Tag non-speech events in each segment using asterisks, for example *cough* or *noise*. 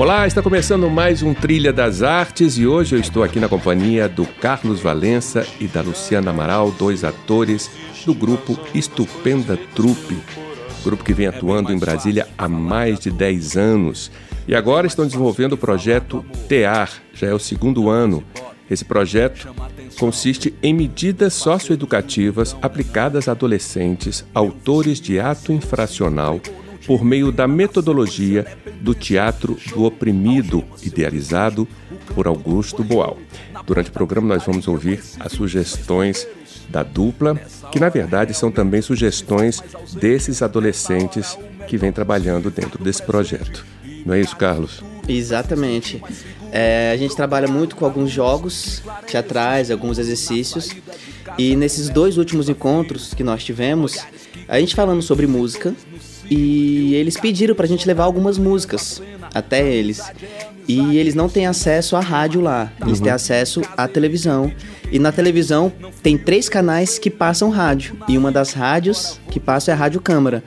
Olá, está começando mais um Trilha das Artes e hoje eu estou aqui na companhia do Carlos Valença e da Luciana Amaral, dois atores do grupo Estupenda Trupe, grupo que vem atuando em Brasília há mais de 10 anos. E agora estão desenvolvendo o projeto TEAR, já é o segundo ano. Esse projeto consiste em medidas socioeducativas aplicadas a adolescentes, autores de ato infracional por meio da metodologia do teatro do oprimido, idealizado por Augusto Boal. Durante o programa, nós vamos ouvir as sugestões da dupla, que na verdade são também sugestões desses adolescentes que vêm trabalhando dentro desse projeto. Não é isso, Carlos? Exatamente. É, a gente trabalha muito com alguns jogos teatrais, alguns exercícios. E nesses dois últimos encontros que nós tivemos, a gente falando sobre música, e eles pediram pra gente levar algumas músicas até eles. E eles não têm acesso à rádio lá, eles uhum. têm acesso à televisão. E na televisão tem três canais que passam rádio. E uma das rádios que passa é a Rádio Câmara.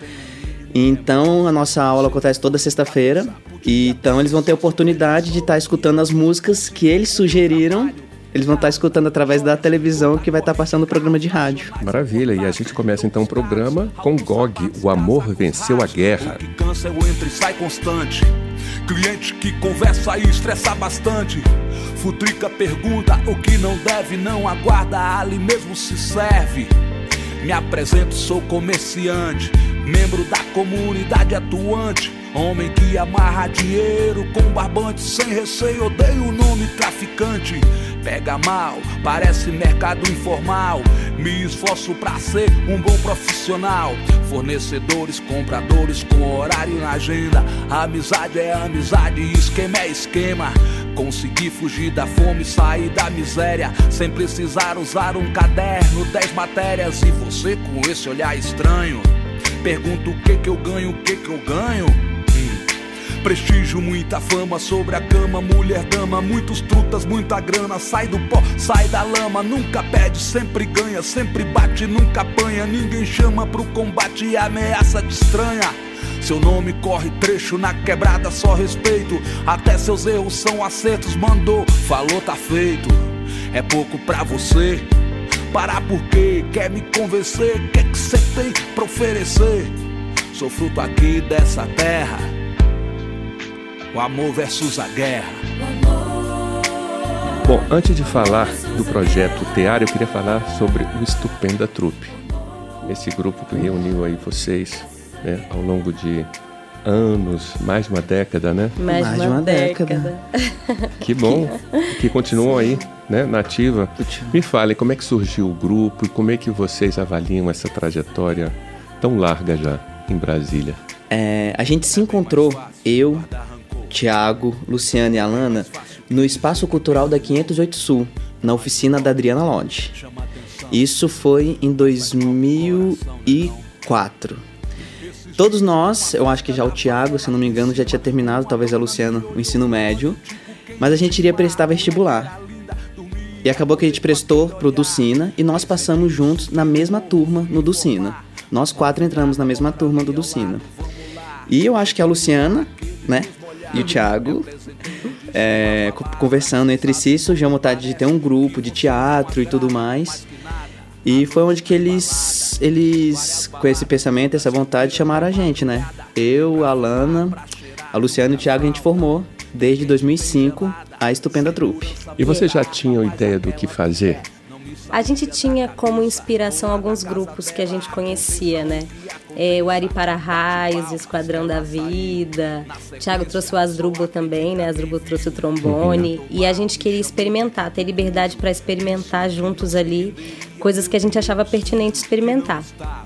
Então a nossa aula acontece toda sexta-feira. E então eles vão ter a oportunidade de estar tá escutando as músicas que eles sugeriram eles vão estar escutando através da televisão que vai estar passando o programa de rádio. Maravilha, e a gente começa então o programa com GOG, O Amor Venceu a Guerra. Que cansa é o entra e sai constante. Cliente que conversa e estressa bastante. Futrica pergunta o que não deve, não aguarda, ali mesmo se serve. Me apresento, sou comerciante, membro da comunidade atuante. Homem que amarra dinheiro com barbante sem receio, odeio o nome traficante pega mal, parece mercado informal. Me esforço pra ser um bom profissional. Fornecedores, compradores com horário na agenda. Amizade é amizade, esquema é esquema. Consegui fugir da fome, sair da miséria, sem precisar usar um caderno, dez matérias. E você com esse olhar estranho, pergunta o que que eu ganho, o que que eu ganho. Prestígio, muita fama sobre a cama, mulher dama, muitos trutas, muita grana. Sai do pó, sai da lama, nunca perde, sempre ganha, sempre bate, nunca apanha. Ninguém chama pro combate e ameaça de estranha. Seu nome corre trecho na quebrada, só respeito. Até seus erros são acertos, mandou, falou, tá feito. É pouco pra você. Parar porque quer me convencer, que que cê tem pra oferecer? Sou fruto aqui dessa terra o amor versus a guerra. Bom, antes de falar do projeto Tear, eu queria falar sobre o Estupenda Trupe. Esse grupo que reuniu aí vocês né, ao longo de anos, mais de uma década, né? Mais, mais de uma, década. década. Que bom *laughs* que continuam aí, né, nativa. Me fale como é que surgiu o grupo e como é que vocês avaliam essa trajetória tão larga já em Brasília. É, a gente se encontrou, eu, Tiago, Luciana e Alana no Espaço Cultural da 508 Sul, na oficina da Adriana Lodge. Isso foi em 2004. Todos nós, eu acho que já o Tiago, se não me engano, já tinha terminado, talvez a Luciana, o ensino médio, mas a gente iria prestar vestibular. E acabou que a gente prestou pro Ducina e nós passamos juntos na mesma turma no Ducina. Nós quatro entramos na mesma turma do Ducina. E eu acho que a Luciana, né, e o Thiago, é, conversando entre si, surgiu a vontade de ter um grupo de teatro e tudo mais. E foi onde que eles, eles com esse pensamento, essa vontade, chamaram a gente, né? Eu, a Lana, a Luciana e o Thiago, a gente formou desde 2005 a Estupenda Trupe. E você já tinha ideia do que fazer? A gente tinha como inspiração alguns grupos que a gente conhecia, né? É, o Ari para Raios, o Esquadrão da Vida. O Thiago trouxe o Asdrubo também, né? Asdrubo trouxe o trombone. Uhum. E a gente queria experimentar, ter liberdade para experimentar juntos ali coisas que a gente achava pertinente experimentar.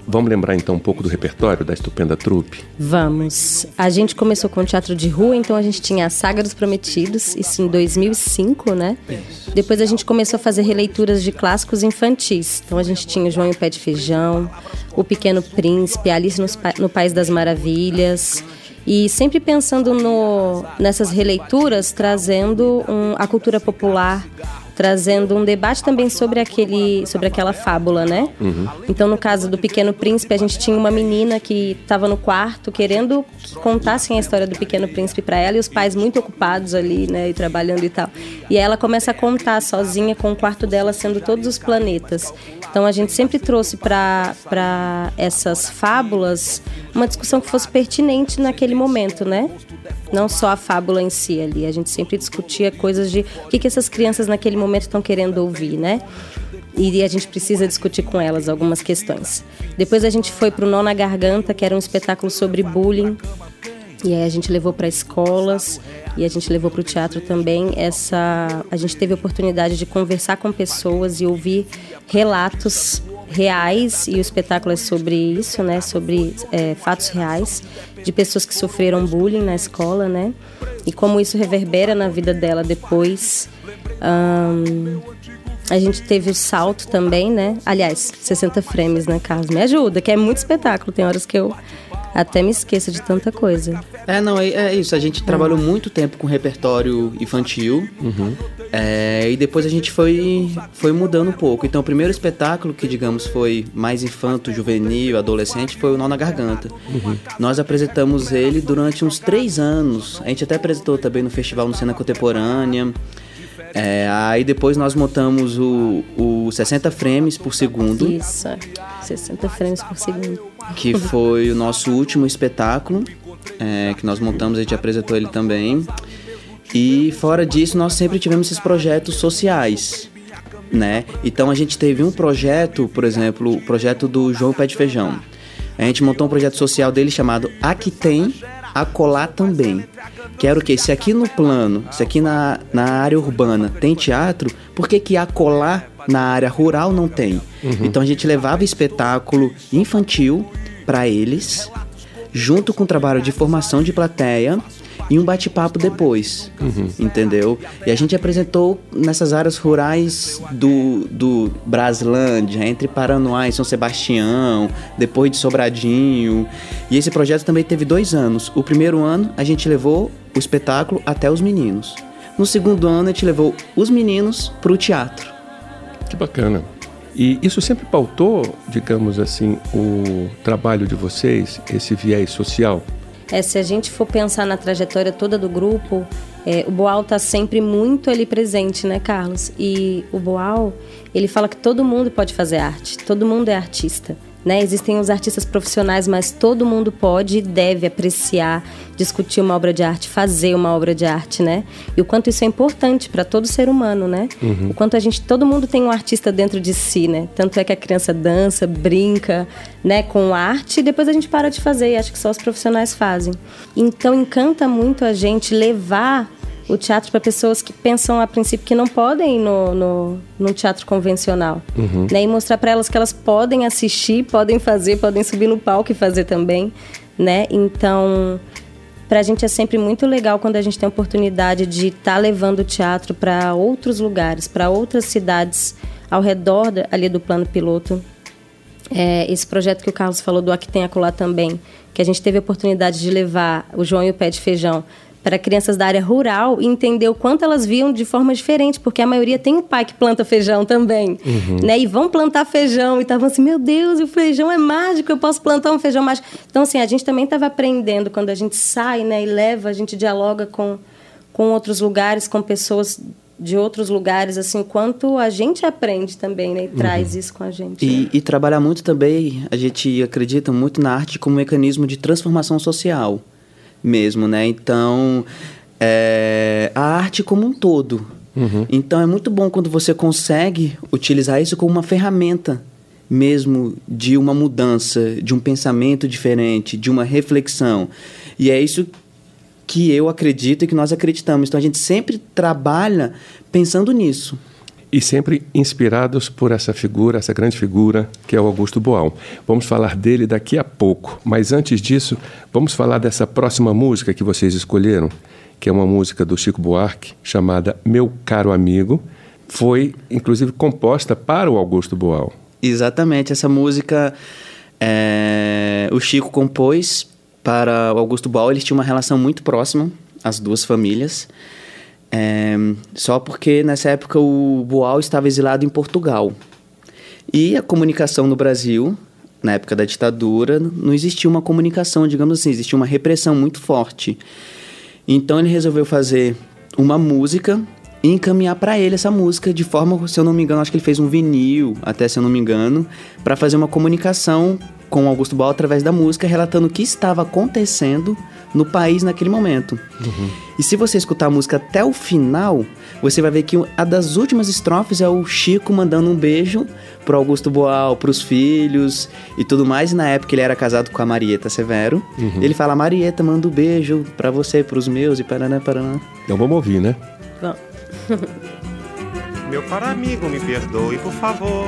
Vamos lembrar então um pouco do repertório da Estupenda Trupe? Vamos. A gente começou com teatro de rua, então a gente tinha a Saga dos Prometidos, isso em 2005, né? Isso. Depois a gente começou a fazer releituras de clássicos infantis. Então a gente tinha João e o Pé de Feijão, O Pequeno Príncipe, Alice no País das Maravilhas. E sempre pensando no, nessas releituras, trazendo um, a cultura popular, trazendo um debate também sobre aquele sobre aquela fábula, né? Uhum. Então, no caso do Pequeno Príncipe, a gente tinha uma menina que estava no quarto querendo que contassem a história do Pequeno Príncipe para ela e os pais muito ocupados ali, né, e trabalhando e tal. E aí ela começa a contar sozinha com o quarto dela sendo todos os planetas. Então, a gente sempre trouxe para essas fábulas uma discussão que fosse pertinente naquele momento, né? Não só a fábula em si ali. A gente sempre discutia coisas de o que, que essas crianças naquele momento estão querendo ouvir, né? E a gente precisa discutir com elas algumas questões. Depois a gente foi para o Nó na Garganta, que era um espetáculo sobre bullying. E aí a gente levou para escolas e a gente levou para o teatro também essa a gente teve a oportunidade de conversar com pessoas e ouvir relatos reais e o espetáculo é sobre isso, né? Sobre é, fatos reais de pessoas que sofreram bullying na escola, né? E como isso reverbera na vida dela depois. Um, a gente teve o salto também, né? Aliás, 60 frames, né, Carlos? Me ajuda, que é muito espetáculo. Tem horas que eu até me esqueço de tanta coisa. É, não, é, é isso. A gente trabalhou muito tempo com repertório infantil. Uhum. É, e depois a gente foi, foi mudando um pouco. Então, o primeiro espetáculo, que digamos foi mais infanto, juvenil, adolescente, foi o Nó na Garganta. Uhum. Nós apresentamos ele durante uns três anos. A gente até apresentou também no Festival no Cena Contemporânea. É, aí depois nós montamos o, o 60 frames por segundo. Isso, 60 frames por segundo. Que foi o nosso último espetáculo é, que nós montamos, a gente apresentou ele também. E fora disso, nós sempre tivemos esses projetos sociais, né? Então a gente teve um projeto, por exemplo, o projeto do João Pé de Feijão. A gente montou um projeto social dele chamado Aqui Tem, Acolá Também. Que era o quê? Se aqui no plano, se aqui na, na área urbana tem teatro, por que que acolá na área rural não tem? Uhum. Então a gente levava espetáculo infantil para eles, junto com o trabalho de formação de plateia e um bate-papo depois, uhum. entendeu? E a gente apresentou nessas áreas rurais do, do Braslândia, entre Paranoá e São Sebastião, depois de Sobradinho. E esse projeto também teve dois anos. O primeiro ano a gente levou o espetáculo até os meninos. No segundo ano a gente levou os meninos para o teatro. Que bacana. E isso sempre pautou, digamos assim, o trabalho de vocês, esse viés social? É, se a gente for pensar na trajetória toda do grupo, é, o Boal está sempre muito ali presente, né, Carlos? E o Boal, ele fala que todo mundo pode fazer arte, todo mundo é artista. Né? Existem os artistas profissionais, mas todo mundo pode e deve apreciar, discutir uma obra de arte, fazer uma obra de arte, né? E o quanto isso é importante para todo ser humano, né? Uhum. O quanto a gente, todo mundo tem um artista dentro de si, né? Tanto é que a criança dança, brinca, né, com arte e depois a gente para de fazer e acho que só os profissionais fazem. Então encanta muito a gente levar o teatro para pessoas que pensam a princípio que não podem ir no, no, no teatro convencional. Uhum. Né? E mostrar para elas que elas podem assistir, podem fazer, podem subir no palco e fazer também. Né? Então, para a gente é sempre muito legal quando a gente tem a oportunidade de estar tá levando o teatro para outros lugares, para outras cidades ao redor ali do plano piloto. É, esse projeto que o Carlos falou do Aqui Tem Acolá também, que a gente teve a oportunidade de levar o João e o Pé de Feijão para crianças da área rural e entender o quanto elas viam de forma diferente, porque a maioria tem um pai que planta feijão também, uhum. né? E vão plantar feijão e estavam assim, meu Deus, o feijão é mágico, eu posso plantar um feijão mágico. Então, assim, a gente também estava aprendendo quando a gente sai, né, e leva, a gente dialoga com, com outros lugares, com pessoas de outros lugares, assim, quanto a gente aprende também, né? E uhum. traz isso com a gente. E, né? e trabalhar muito também, a gente acredita muito na arte como mecanismo de transformação social mesmo, né? Então, é, a arte como um todo. Uhum. Então, é muito bom quando você consegue utilizar isso como uma ferramenta mesmo de uma mudança, de um pensamento diferente, de uma reflexão. E é isso que eu acredito e que nós acreditamos. Então, a gente sempre trabalha pensando nisso. E sempre inspirados por essa figura, essa grande figura que é o Augusto Boal. Vamos falar dele daqui a pouco, mas antes disso, vamos falar dessa próxima música que vocês escolheram, que é uma música do Chico Buarque chamada Meu Caro Amigo. Foi, inclusive, composta para o Augusto Boal. Exatamente, essa música é, o Chico compôs para o Augusto Boal, eles tinham uma relação muito próxima, as duas famílias. É, só porque nessa época o Boal estava exilado em Portugal. E a comunicação no Brasil, na época da ditadura, não existia uma comunicação, digamos assim, existia uma repressão muito forte. Então ele resolveu fazer uma música e encaminhar para ele essa música de forma, se eu não me engano, acho que ele fez um vinil, até se eu não me engano, para fazer uma comunicação com Augusto Boal através da música, relatando o que estava acontecendo no país naquele momento. Uhum. E se você escutar a música até o final, você vai ver que a das últimas estrofes é o Chico mandando um beijo pro Augusto Boal, pros filhos e tudo mais. E na época ele era casado com a Marieta Severo. Uhum. Ele fala: Marieta, manda um beijo para você, pros meus e paraná, paraná. Então vamos ouvir, né? Vamos. *laughs* Meu caro amigo, me perdoe, por favor,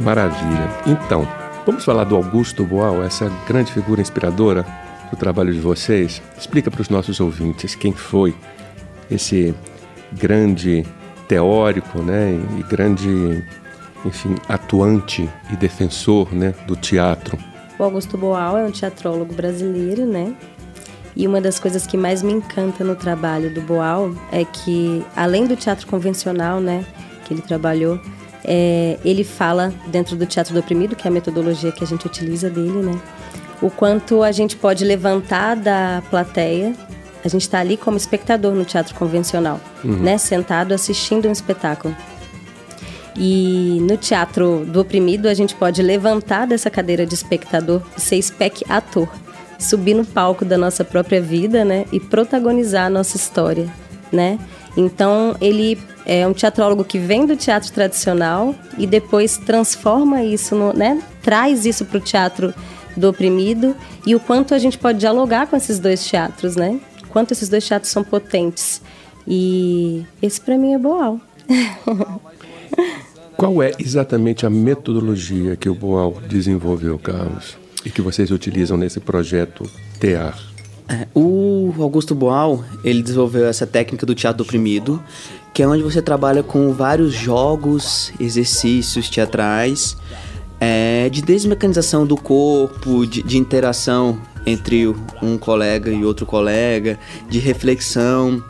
Maravilha. Então, vamos falar do Augusto Boal, essa grande figura inspiradora do trabalho de vocês. Explica para os nossos ouvintes quem foi esse grande teórico, né, e grande, enfim, atuante e defensor, né, do teatro. O Augusto Boal é um teatrólogo brasileiro, né? E uma das coisas que mais me encanta no trabalho do Boal é que, além do teatro convencional, né, que ele trabalhou, é, ele fala dentro do teatro do oprimido, que é a metodologia que a gente utiliza dele, né? O quanto a gente pode levantar da plateia. A gente está ali como espectador no teatro convencional, uhum. né? Sentado assistindo um espetáculo. E no teatro do oprimido, a gente pode levantar dessa cadeira de espectador e ser spec ator, subir no palco da nossa própria vida, né? E protagonizar a nossa história, né? Então, ele é um teatrólogo que vem do teatro tradicional e depois transforma isso, no, né? Traz isso para o teatro do oprimido e o quanto a gente pode dialogar com esses dois teatros, né? Quanto esses dois teatros são potentes. E esse para mim é Boal. *laughs* Qual é exatamente a metodologia que o Boal desenvolveu, Carlos, e que vocês utilizam nesse projeto TEAR? É, o Augusto Boal, ele desenvolveu essa técnica do teatro oprimido, que é onde você trabalha com vários jogos, exercícios teatrais, é, de desmecanização do corpo, de, de interação entre um colega e outro colega, de reflexão.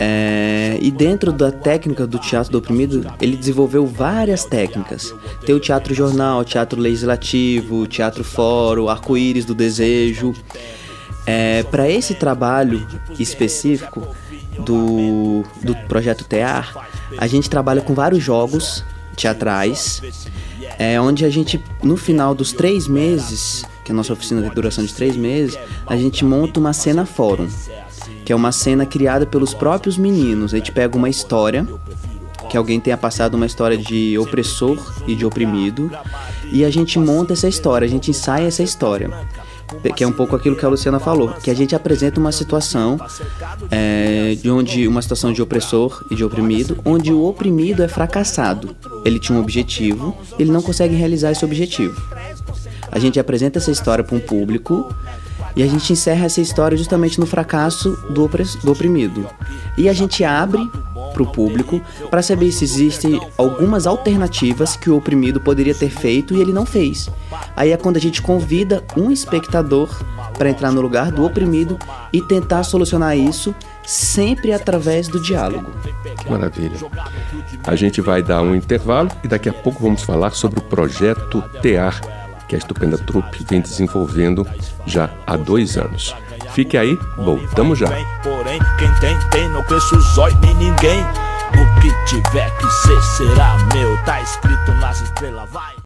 É, e dentro da técnica do teatro do oprimido, ele desenvolveu várias técnicas. Tem o teatro jornal, teatro legislativo, teatro fórum, arco-íris do desejo. É, Para esse trabalho específico do, do projeto TEAR, a gente trabalha com vários jogos teatrais, é, onde a gente, no final dos três meses, que é a nossa oficina tem duração de três meses, a gente monta uma cena fórum, que é uma cena criada pelos próprios meninos. A gente pega uma história, que alguém tenha passado uma história de opressor e de oprimido, e a gente monta essa história, a gente ensaia essa história que é um pouco aquilo que a Luciana falou, que a gente apresenta uma situação é, de onde uma situação de opressor e de oprimido, onde o oprimido é fracassado. Ele tinha um objetivo, ele não consegue realizar esse objetivo. A gente apresenta essa história para um público e a gente encerra essa história justamente no fracasso do, do oprimido. E a gente abre para o público para saber se existem algumas alternativas que o oprimido poderia ter feito e ele não fez. Aí é quando a gente convida um espectador para entrar no lugar do oprimido e tentar solucionar isso sempre através do diálogo. Maravilha. A gente vai dar um intervalo e daqui a pouco vamos falar sobre o projeto TEAR, que a Estupenda Trupe vem desenvolvendo já há dois anos. Fique aí, voltamos já. Porém, quem tem, tem, não os olhos de ninguém. O que tiver que ser, será meu, tá escrito nas estrelas, vai.